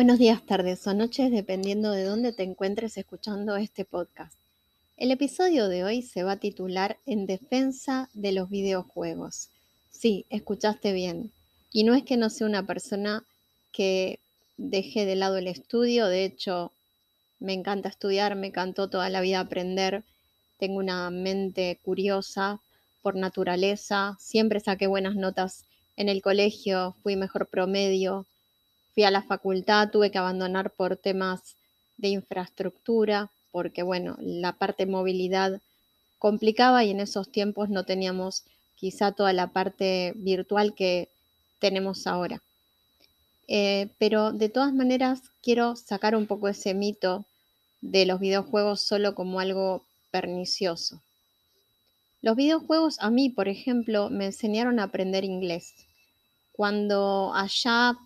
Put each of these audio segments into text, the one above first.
Buenos días, tardes o noches, dependiendo de dónde te encuentres escuchando este podcast. El episodio de hoy se va a titular En defensa de los videojuegos. Sí, escuchaste bien. Y no es que no sea una persona que deje de lado el estudio, de hecho, me encanta estudiar, me encantó toda la vida aprender, tengo una mente curiosa por naturaleza, siempre saqué buenas notas en el colegio, fui mejor promedio, a la facultad, tuve que abandonar por temas de infraestructura, porque bueno, la parte de movilidad complicaba y en esos tiempos no teníamos quizá toda la parte virtual que tenemos ahora. Eh, pero de todas maneras quiero sacar un poco ese mito de los videojuegos solo como algo pernicioso. Los videojuegos a mí, por ejemplo, me enseñaron a aprender inglés. Cuando allá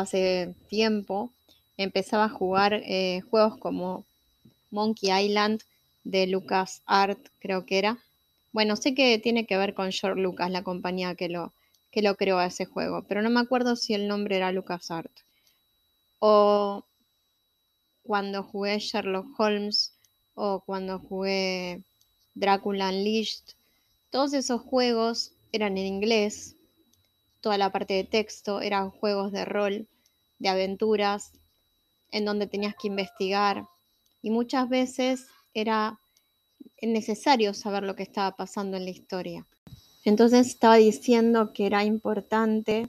hace tiempo empezaba a jugar eh, juegos como Monkey Island de Lucas Art, creo que era. Bueno, sé que tiene que ver con George Lucas, la compañía que lo, que lo creó a ese juego, pero no me acuerdo si el nombre era Lucas Art. O cuando jugué Sherlock Holmes o cuando jugué Dracula Unleashed, todos esos juegos eran en inglés toda la parte de texto, eran juegos de rol, de aventuras, en donde tenías que investigar y muchas veces era necesario saber lo que estaba pasando en la historia. Entonces estaba diciendo que era importante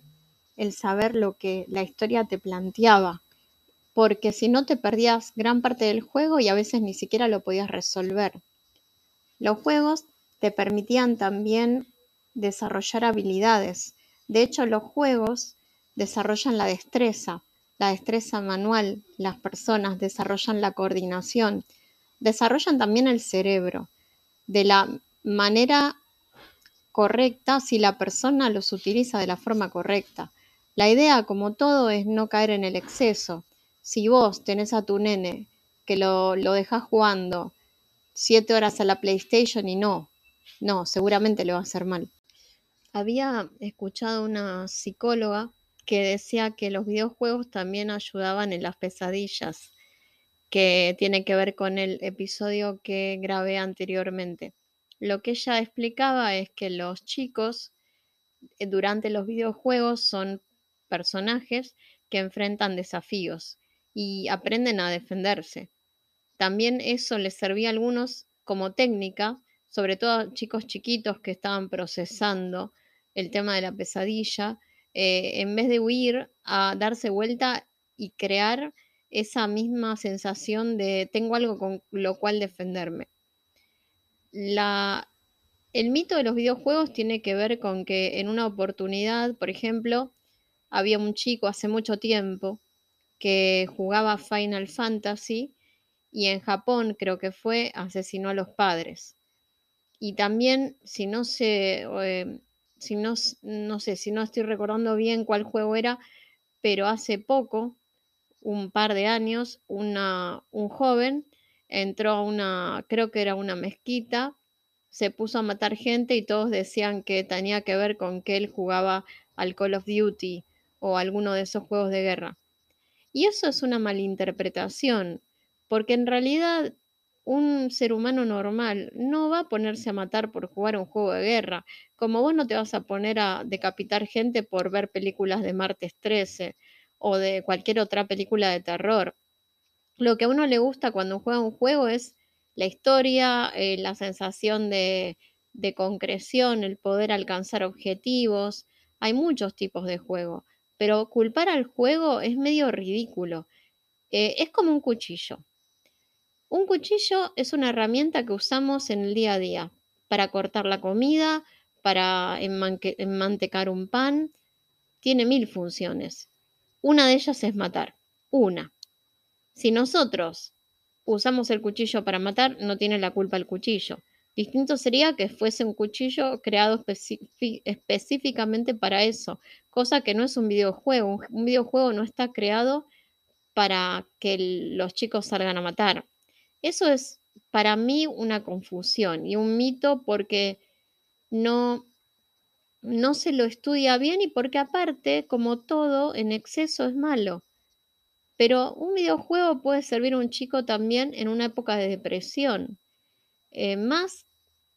el saber lo que la historia te planteaba, porque si no te perdías gran parte del juego y a veces ni siquiera lo podías resolver. Los juegos te permitían también desarrollar habilidades, de hecho, los juegos desarrollan la destreza, la destreza manual, las personas desarrollan la coordinación, desarrollan también el cerebro de la manera correcta si la persona los utiliza de la forma correcta. La idea, como todo, es no caer en el exceso. Si vos tenés a tu nene que lo, lo dejas jugando siete horas a la PlayStation y no, no, seguramente le va a hacer mal. Había escuchado una psicóloga que decía que los videojuegos también ayudaban en las pesadillas, que tiene que ver con el episodio que grabé anteriormente. Lo que ella explicaba es que los chicos eh, durante los videojuegos son personajes que enfrentan desafíos y aprenden a defenderse. También eso les servía a algunos como técnica, sobre todo a chicos chiquitos que estaban procesando el tema de la pesadilla, eh, en vez de huir, a darse vuelta y crear esa misma sensación de tengo algo con lo cual defenderme. La, el mito de los videojuegos tiene que ver con que en una oportunidad, por ejemplo, había un chico hace mucho tiempo que jugaba Final Fantasy y en Japón creo que fue asesinó a los padres. Y también, si no se, eh, si no, no sé, si no estoy recordando bien cuál juego era, pero hace poco, un par de años, una, un joven entró a una, creo que era una mezquita, se puso a matar gente y todos decían que tenía que ver con que él jugaba al Call of Duty o alguno de esos juegos de guerra. Y eso es una malinterpretación, porque en realidad un ser humano normal no va a ponerse a matar por jugar un juego de guerra, como vos no te vas a poner a decapitar gente por ver películas de martes 13 o de cualquier otra película de terror. Lo que a uno le gusta cuando juega un juego es la historia, eh, la sensación de, concreción, el poder alcanzar objetivos. Hay muchos tipos de juego, pero culpar al juego es medio ridículo. Eh, es como un cuchillo. Un cuchillo es una herramienta que usamos en el día a día para cortar la comida, para enmantecar un pan. Tiene mil funciones. Una de ellas es matar. Una. Si nosotros usamos el cuchillo para matar, no tiene la culpa el cuchillo. Distinto sería que fuese un cuchillo creado específicamente para eso, cosa que no es un videojuego. Un videojuego no está creado para que los chicos salgan a matar. Eso es para mí una confusión y un mito porque no, no se lo estudia bien y porque aparte, como todo, en exceso es malo. Pero un videojuego puede servir a un chico también en una época de depresión, eh, más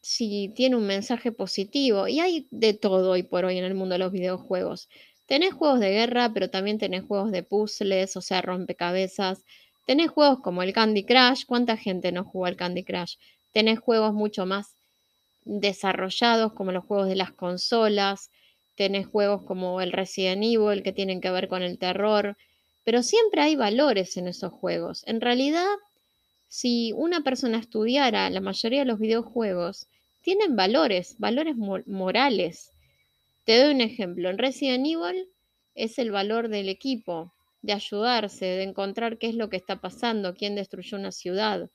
si tiene un mensaje positivo. Y hay de todo hoy por hoy en el mundo de los videojuegos. Tenés juegos de guerra, pero también tenés juegos de puzzles, o sea, rompecabezas. Tenés juegos como el Candy Crush. ¿Cuánta gente no juega al Candy Crush? Tenés juegos mucho más desarrollados como los juegos de las consolas. Tenés juegos como el Resident Evil que tienen que ver con el terror. Pero siempre hay valores en esos juegos. En realidad, si una persona estudiara la mayoría de los videojuegos, tienen valores, valores morales. Te doy un ejemplo. En Resident Evil es el valor del equipo, de ayudarse, de encontrar qué es lo que está pasando, quién destruyó una ciudad.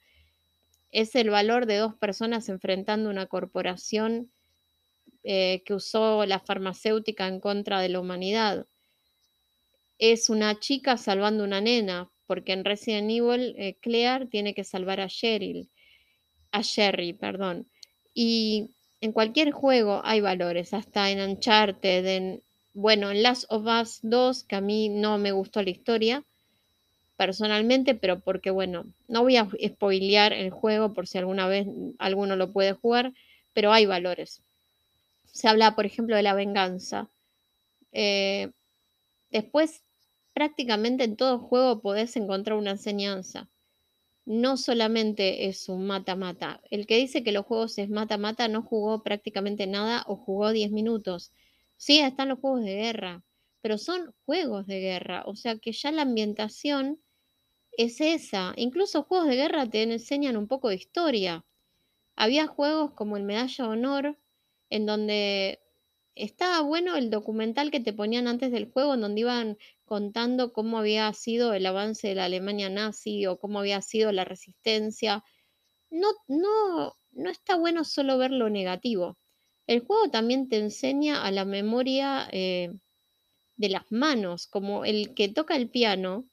Es el valor de dos personas enfrentando una corporación eh, que usó la farmacéutica en contra de la humanidad. Es una chica salvando una nena, porque en Resident Evil eh, Claire tiene que salvar a Cheryl, a Sherry, perdón. Y en cualquier juego hay valores, hasta en Uncharted, en, bueno, en Last of Us 2, que a mí no me gustó la historia personalmente, pero porque, bueno, no voy a spoilear el juego por si alguna vez alguno lo puede jugar, pero hay valores. Se habla, por ejemplo, de la venganza. Eh, después, prácticamente en todo juego podés encontrar una enseñanza no solamente es un mata-mata. El que dice que los juegos es mata-mata no jugó prácticamente nada o jugó 10 minutos. Sí, están los juegos de guerra, pero son juegos de guerra, o sea que ya la ambientación es esa. Incluso juegos de guerra te enseñan un poco de historia. Había juegos como el Medalla de Honor, en donde estaba bueno el documental que te ponían antes del juego, en donde iban contando cómo había sido el avance de la Alemania nazi o cómo había sido la resistencia. No, no, no está bueno solo ver lo negativo. El juego también te enseña a la memoria eh, de las manos, como el que toca el piano.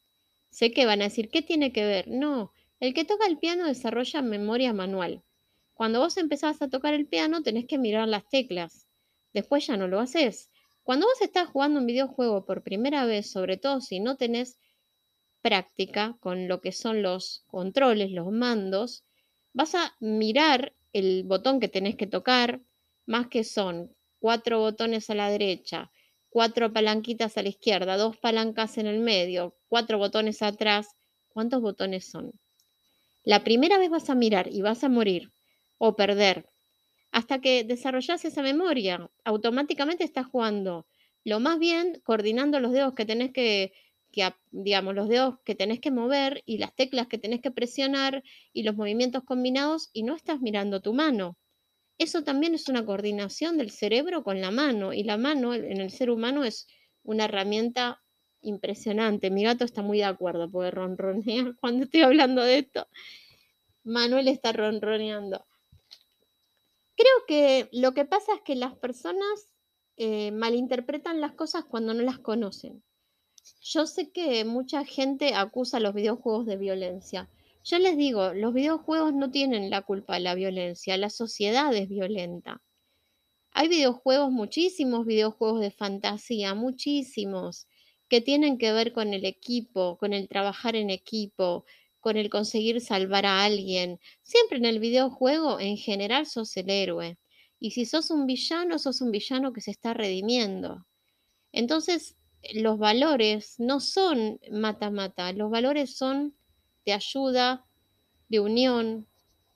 Sé que van a decir, ¿qué tiene que ver? No, el que toca el piano desarrolla memoria manual. Cuando vos empezás a tocar el piano tenés que mirar las teclas después ya no lo haces. Cuando vos estás jugando un videojuego por primera vez, sobre todo si no tenés práctica con lo que son los controles, los mandos, vas a mirar el botón que tenés que tocar, más que son cuatro botones a la derecha, cuatro palanquitas a la izquierda, dos palancas en el medio, cuatro botones atrás. ¿Cuántos botones son? La primera vez vas a mirar y vas a morir o perder hasta que desarrollas esa memoria. Automáticamente estás jugando lo más bien coordinando los dedos que tenés que, digamos, los dedos que tenés que mover y las teclas que tenés que presionar y los movimientos combinados y no estás mirando tu mano. Eso también es una coordinación del cerebro con la mano y la mano en el ser humano es una herramienta impresionante. Mi gato está muy de acuerdo porque ronronea cuando estoy hablando de esto. Manuel está ronroneando. Creo que lo que pasa es que las personas eh, malinterpretan las cosas cuando no las conocen. Yo sé que mucha gente acusa los videojuegos de violencia. Yo les digo, los videojuegos no tienen la culpa de la violencia, la sociedad es violenta. Hay videojuegos, muchísimos videojuegos de fantasía, muchísimos, que tienen que ver con el equipo, con el trabajar en equipo, con el conseguir salvar a alguien. Siempre en el videojuego, en general, sos el héroe. Y si sos un villano, sos un villano que se está redimiendo. Entonces, los valores no son mata-mata, los valores son de ayuda, de unión,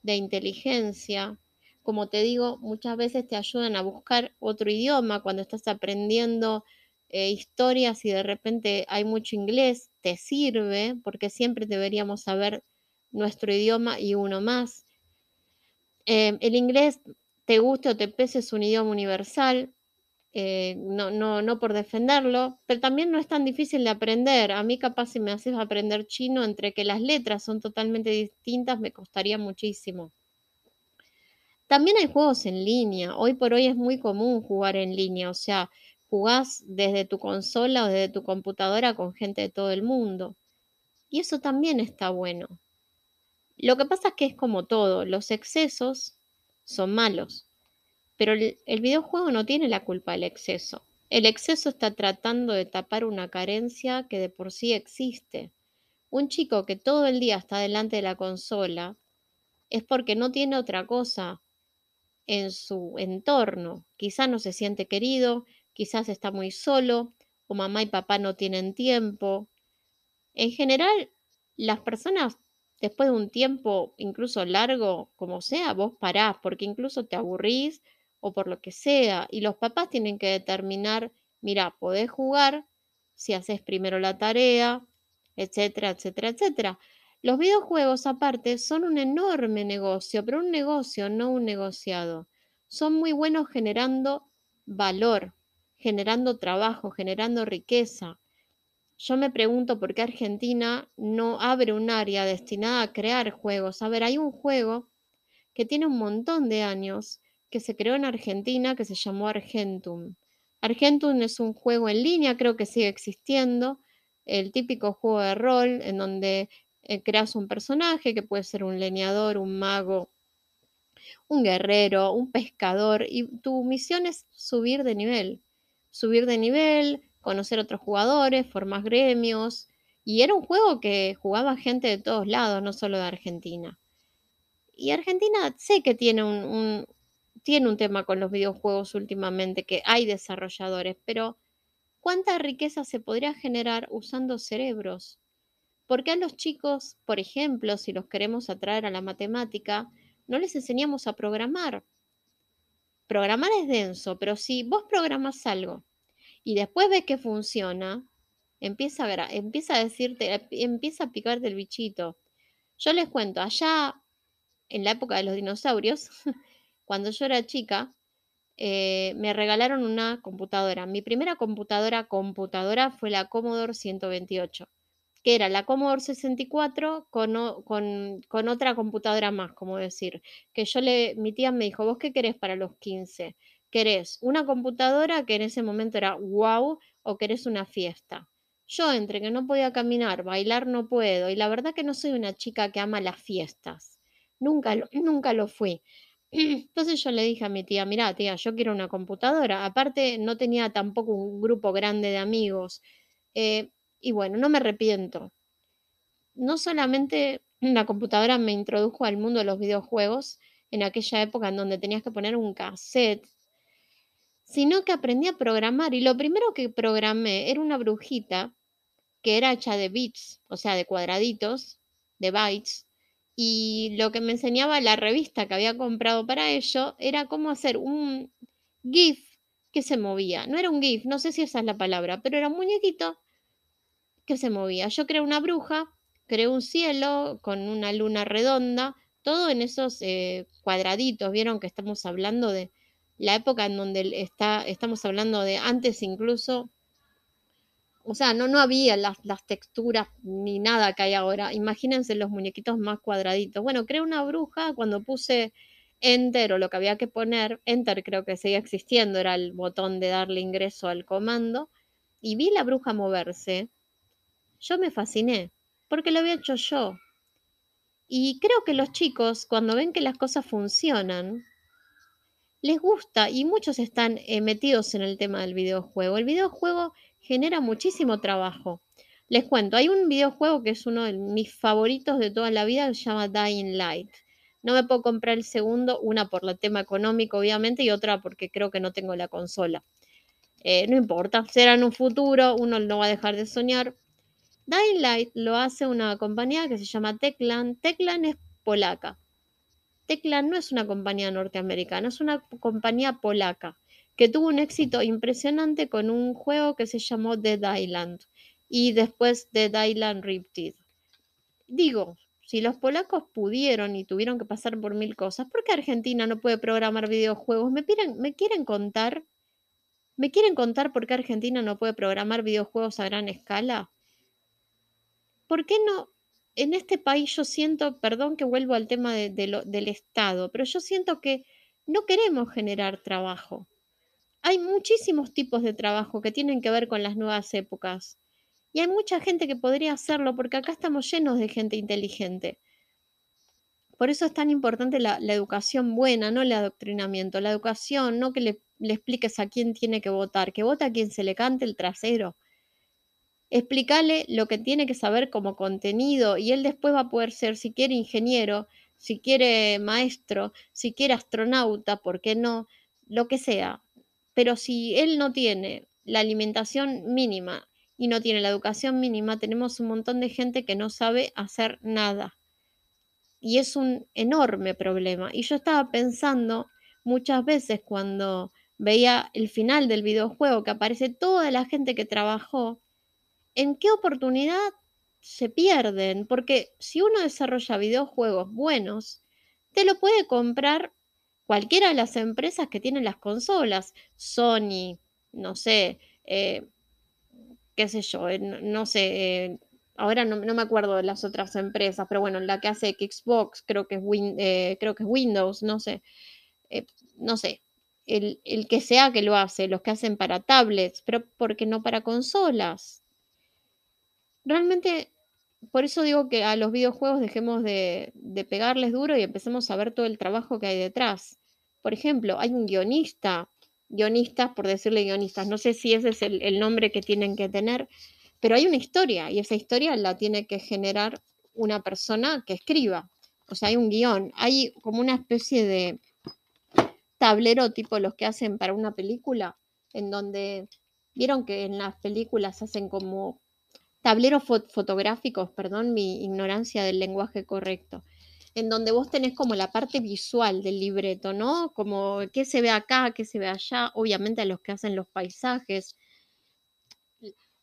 de inteligencia. Como te digo, muchas veces te ayudan a buscar otro idioma cuando estás aprendiendo eh, historias y de repente hay mucho inglés, te sirve porque siempre deberíamos saber nuestro idioma y uno más. Eh, el inglés, te guste o te pese, es un idioma universal, eh, no, no, no por defenderlo, pero también no es tan difícil de aprender. A mí capaz si me haces aprender chino, entre que las letras son totalmente distintas, me costaría muchísimo. También hay juegos en línea. Hoy por hoy es muy común jugar en línea, o sea, jugás desde tu consola o desde tu computadora con gente de todo el mundo. Y eso también está bueno. Lo que pasa es que es como todo, los excesos son malos, pero el, videojuego no tiene la culpa del exceso. El exceso está tratando de tapar una carencia que de por sí existe. Un chico que todo el día está delante de la consola es porque no tiene otra cosa en su entorno. Quizás no se siente querido, quizás está muy solo, o mamá y papá no tienen tiempo. En general, las personas, después de un tiempo incluso largo, como sea, vos parás, porque incluso te aburrís o por lo que sea, y los papás tienen que determinar, mira, podés jugar si haces primero la tarea, etcétera, etcétera, etcétera. Los videojuegos, aparte, son un enorme negocio, pero un negocio, no un negociado. Son muy buenos generando valor, generando trabajo, generando riqueza. Yo me pregunto por qué Argentina no abre un área destinada a crear juegos. A ver, hay un juego que tiene un montón de años, que se creó en Argentina, que se llamó Argentum. Argentum es un juego en línea, creo que sigue existiendo, el típico juego de rol en donde eh, creas un personaje que puede ser un leñador, un mago, un guerrero, un pescador, y tu misión es subir de nivel, subir de nivel, conocer otros jugadores, formar gremios, y era un juego que jugaba gente de todos lados, no solo de Argentina. Y Argentina sé que tiene un, un tiene un tema con los videojuegos últimamente, que hay desarrolladores, pero ¿cuánta riqueza se podría generar usando cerebros? Porque a los chicos, por ejemplo, si los queremos atraer a la matemática, no les enseñamos a programar. Programar es denso, pero si vos programas algo y después ves que funciona, empieza a, empieza a decirte, empieza a picarte el bichito. Yo les cuento, allá en la época de los dinosaurios, cuando yo era chica, eh, me regalaron una computadora. Mi primera computadora computadora fue la Commodore 128 que era la Commodore 64 con, con, con, otra computadora más, como decir, que yo le, mi tía me dijo, ¿vos qué querés para los 15? ¿Querés una computadora que en ese momento era wow o querés una fiesta? Yo entre que no podía caminar, bailar no puedo, y la verdad que no soy una chica que ama las fiestas. Nunca nunca lo fui. Entonces yo le dije a mi tía, mira tía, yo quiero una computadora. Aparte no tenía tampoco un grupo grande de amigos. Eh, y bueno, no me arrepiento. No solamente la computadora me introdujo al mundo de los videojuegos en aquella época en donde tenías que poner un cassette, sino que aprendí a programar y lo primero que programé era una brujita que era hecha de bits, o sea, de cuadraditos, de bytes, y lo que me enseñaba la revista que había comprado para ello era cómo hacer un GIF que se movía. No era un GIF, no sé si esa es la palabra, pero era un muñequito que se movía. Yo creé una bruja, creé un cielo con una luna redonda, todo en esos eh, cuadraditos. Vieron que estamos hablando de la época en donde está, estamos hablando de antes incluso, o sea, no, no había las, las texturas ni nada que hay ahora. Imagínense los muñequitos más cuadraditos. Bueno, creé una bruja cuando puse enter o lo que había que poner, enter creo que seguía existiendo, era el botón de darle ingreso al comando, y vi la bruja moverse yo me fasciné, porque lo había hecho yo. Y creo que los chicos, cuando ven que las cosas funcionan, les gusta y muchos están eh, metidos en el tema del videojuego. El videojuego genera muchísimo trabajo. Les cuento, hay un videojuego que es uno de mis favoritos de toda la vida, se llama Dying Light. No me puedo comprar el segundo, una por el tema económico, obviamente, y otra porque creo que no tengo la consola. Eh, no importa, será en un futuro, uno no va a dejar de soñar. Dying Light lo hace una compañía que se llama Teclan. Teclan es polaca. Teclan no es una compañía norteamericana, es una compañía polaca que tuvo un éxito impresionante con un juego que se llamó Dead Island y después Dead Island Riptide. Digo, si los polacos pudieron y tuvieron que pasar por mil cosas, ¿por qué Argentina no puede programar videojuegos? ¿Me, ¿Me quieren contar? ¿Me quieren contar por qué Argentina no puede programar videojuegos a gran escala? ¿por qué no? En este país yo siento, perdón que vuelvo al tema del Estado, pero yo siento que no queremos generar trabajo. Hay muchísimos tipos de trabajo que tienen que ver con las nuevas épocas. Y hay mucha gente que podría hacerlo porque acá estamos llenos de gente inteligente. Por eso es tan importante la, educación buena, no el adoctrinamiento. La educación, no que le, le expliques a quién tiene que votar, que vota a quien se le cante el trasero Explícale lo que tiene que saber como contenido y él después va a poder ser, si quiere, ingeniero, si quiere maestro, si quiere astronauta, ¿por qué no? Lo que sea. Pero si él no tiene la alimentación mínima y no tiene la educación mínima, tenemos un montón de gente que no sabe hacer nada. Y es un enorme problema. Y yo estaba pensando muchas veces cuando veía el final del videojuego que aparece toda la gente que trabajó, ¿en qué oportunidad se pierden? Porque si uno desarrolla videojuegos buenos, te lo puede comprar cualquiera de las empresas que tienen las consolas, Sony, no sé, eh, qué sé yo, eh, no, sé, eh, ahora no, me acuerdo de las otras empresas, pero bueno, la que hace Xbox, creo que es, creo que es Windows, no sé, no sé, el, el, que sea que lo hace, los que hacen para tablets, pero ¿por qué no para consolas? Realmente, por eso digo que a los videojuegos dejemos de, de pegarles duro y empecemos a ver todo el trabajo que hay detrás. Por ejemplo, hay un guionista, guionistas, por decirle guionistas, no sé si ese es el, nombre que tienen que tener, pero hay una historia y esa historia la tiene que generar una persona que escriba. O sea, hay un guion, hay como una especie de tablero tipo los que hacen para una película, en donde vieron que en las películas hacen como tableros fotográficos, perdón mi ignorancia del lenguaje correcto, en donde vos tenés como la parte visual del libreto, ¿no? Como qué se ve acá, qué se ve allá, obviamente los que hacen los paisajes,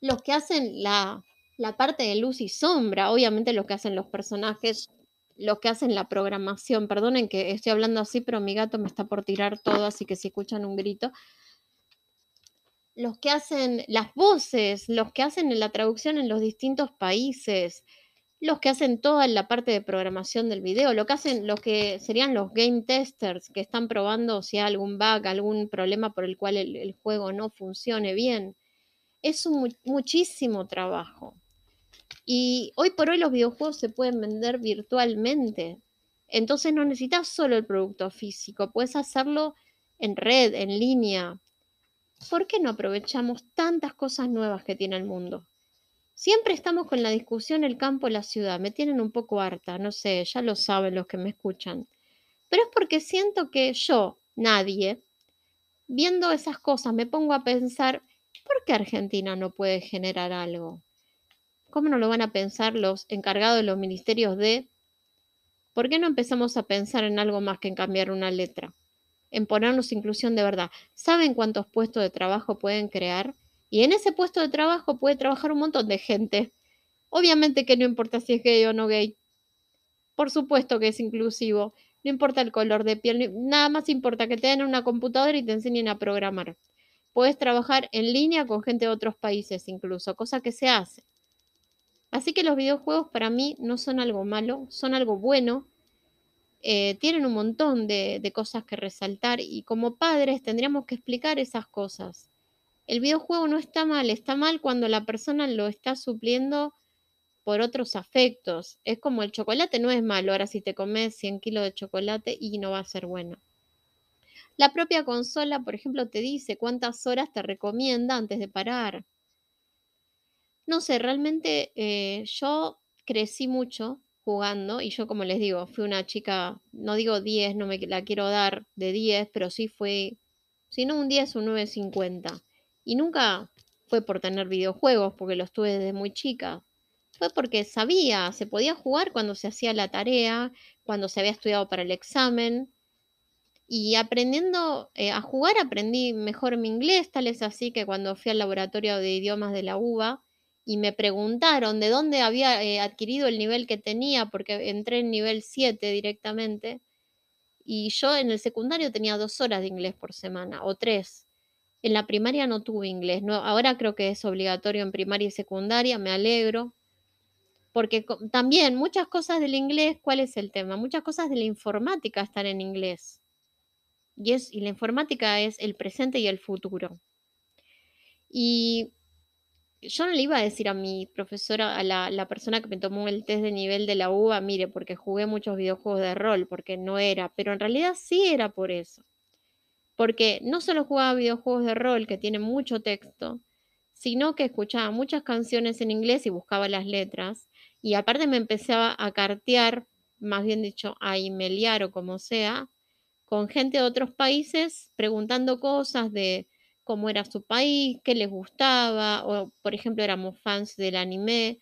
los que hacen la, la parte de luz y sombra, obviamente los que hacen los personajes, los que hacen la programación, perdonen que estoy hablando así, pero mi gato me está por tirar todo, así que si escuchan un grito, los que hacen las voces, los que hacen la traducción en los distintos países, los que hacen toda la parte de programación del video, lo que hacen, los que serían los game testers que están probando si hay algún bug, algún problema por el cual el, juego no funcione bien. Es un, muchísimo trabajo. Y hoy por hoy los videojuegos se pueden vender virtualmente. Entonces no necesitas solo el producto físico, puedes hacerlo en red, en línea. ¿Por qué no aprovechamos tantas cosas nuevas que tiene el mundo? Siempre estamos con la discusión el campo, la ciudad. Me tienen un poco harta, no sé, ya lo saben los que me escuchan. Pero es porque siento que yo, nadie, viendo esas cosas, me pongo a pensar, ¿por qué Argentina no puede generar algo? ¿Cómo no lo van a pensar los encargados de los ministerios de... ¿Por qué no empezamos a pensar en algo más que en cambiar una letra? En ponernos inclusión de verdad. ¿Saben cuántos puestos de trabajo pueden crear? Y en ese puesto de trabajo puede trabajar un montón de gente. Obviamente que no importa si es gay o no gay. Por supuesto que es inclusivo. No importa el color de piel, nada más importa que te den una computadora y te enseñen a programar. Puedes trabajar en línea con gente de otros países incluso, cosa que se hace. Así que los videojuegos para mí no son algo malo, son algo bueno. Eh, tienen un montón de cosas que resaltar y como padres tendríamos que explicar esas cosas el videojuego no está mal, está mal cuando la persona lo está supliendo por otros afectos. Es como el chocolate no es malo, ahora si te comes 100 kilos de chocolate y no va a ser bueno. La propia consola, por ejemplo, te dice cuántas horas te recomienda antes de parar. No sé, realmente eh, yo crecí mucho jugando y yo como les digo, fui una chica, no digo 10, no me la quiero dar de 10, pero sí fue, si no un 10, un 9.50. Y nunca fue por tener videojuegos, porque los tuve desde muy chica. Fue porque sabía, se podía jugar cuando se hacía la tarea, cuando se había estudiado para el examen. Y aprendiendo eh, a jugar aprendí mejor mi inglés, tal es así que cuando fui al laboratorio de idiomas de la UBA y me preguntaron de dónde había eh, adquirido el nivel que tenía, porque entré en nivel 7 directamente, y yo en el secundario tenía dos horas de inglés por semana, o tres. En la primaria no tuve inglés, no, ahora creo que es obligatorio en primaria y secundaria, me alegro, porque también muchas cosas del inglés, ¿cuál es el tema? Muchas cosas de la informática están en inglés. Y, es, y la informática es el presente y el futuro. Y yo no le iba a decir a mi profesora, a la, la, persona que me tomó el test de nivel de la UBA, mire, porque jugué muchos videojuegos de rol, porque no era, pero en realidad sí era por eso porque no solo jugaba videojuegos de rol que tienen mucho texto, sino que escuchaba muchas canciones en inglés y buscaba las letras. Y aparte me empecé a, cartear, más bien dicho, a emailiar o como sea, con gente de otros países preguntando cosas de cómo era su país, qué les gustaba, o por ejemplo éramos fans del anime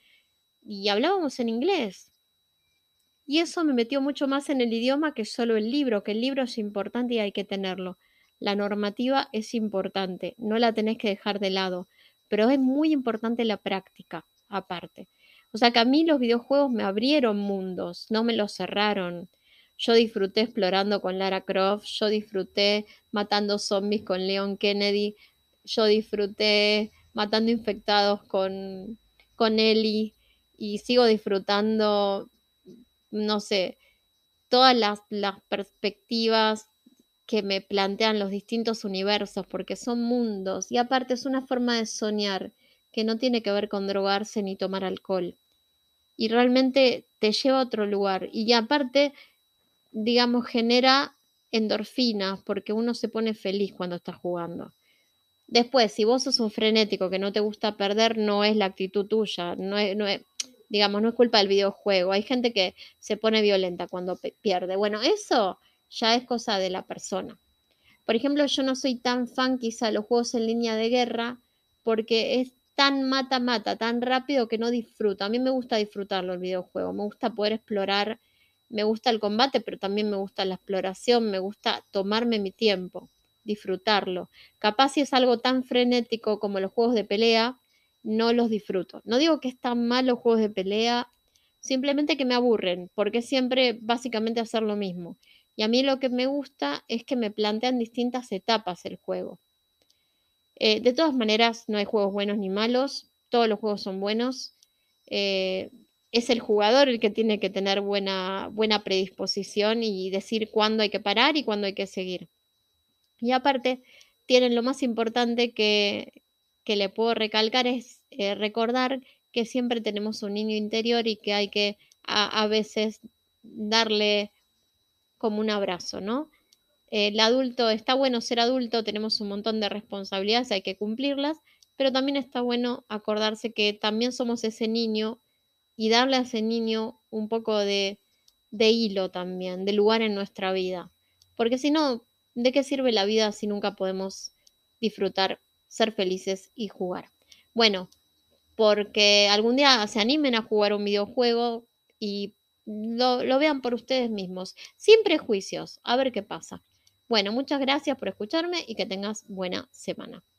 y hablábamos en inglés. Y eso me metió mucho más en el idioma que solo el libro, que el libro es importante y hay que tenerlo. La normativa es importante, no la tenés que dejar de lado, pero es muy importante la práctica aparte. O sea que a mí los videojuegos me abrieron mundos, no me los cerraron. Yo disfruté explorando con Lara Croft, yo disfruté matando zombies con Leon Kennedy, yo disfruté matando infectados con, con Ellie y sigo disfrutando, no sé, todas las, las perspectivas que me plantean los distintos universos, porque son mundos y aparte es una forma de soñar que no tiene que ver con drogarse ni tomar alcohol. Y realmente te lleva a otro lugar. Y aparte, digamos, genera endorfinas, porque uno se pone feliz cuando está jugando. Después, si vos sos un frenético que no te gusta perder, no es la actitud tuya, no es, no es, digamos, no es culpa del videojuego. Hay gente que se pone violenta cuando pierde. Bueno, eso ya es cosa de la persona. Por ejemplo, yo no soy tan fan quizá de los juegos en línea de guerra porque es tan mata-mata, tan rápido que no disfruto. A mí me gusta disfrutarlo el videojuego, me gusta poder explorar, me gusta el combate, pero también me gusta la exploración, me gusta tomarme mi tiempo, disfrutarlo. Capaz si es algo tan frenético como los juegos de pelea, no los disfruto. No digo que están mal los juegos de pelea, simplemente que me aburren, porque siempre básicamente hacer lo mismo. Y a mí lo que me gusta es que me plantean distintas etapas el juego. Eh, de todas maneras, no hay juegos buenos ni malos, todos los juegos son buenos. Eh, es el jugador el que tiene que tener buena, buena predisposición y decir cuándo hay que parar y cuándo hay que seguir. Y aparte, tienen lo más importante que, que le puedo recalcar es eh, recordar que siempre tenemos un niño interior y que hay que a, a veces darle como un abrazo, ¿no? El adulto, está bueno ser adulto, tenemos un montón de responsabilidades, hay que cumplirlas, pero también está bueno acordarse que también somos ese niño y darle a ese niño un poco de, de hilo también, de lugar en nuestra vida. Porque si no, ¿de qué sirve la vida si nunca podemos disfrutar, ser felices y jugar? Bueno, porque algún día se animen a jugar un videojuego y lo, lo, vean por ustedes mismos, sin prejuicios, a ver qué pasa. Bueno, muchas gracias por escucharme y que tengas buena semana.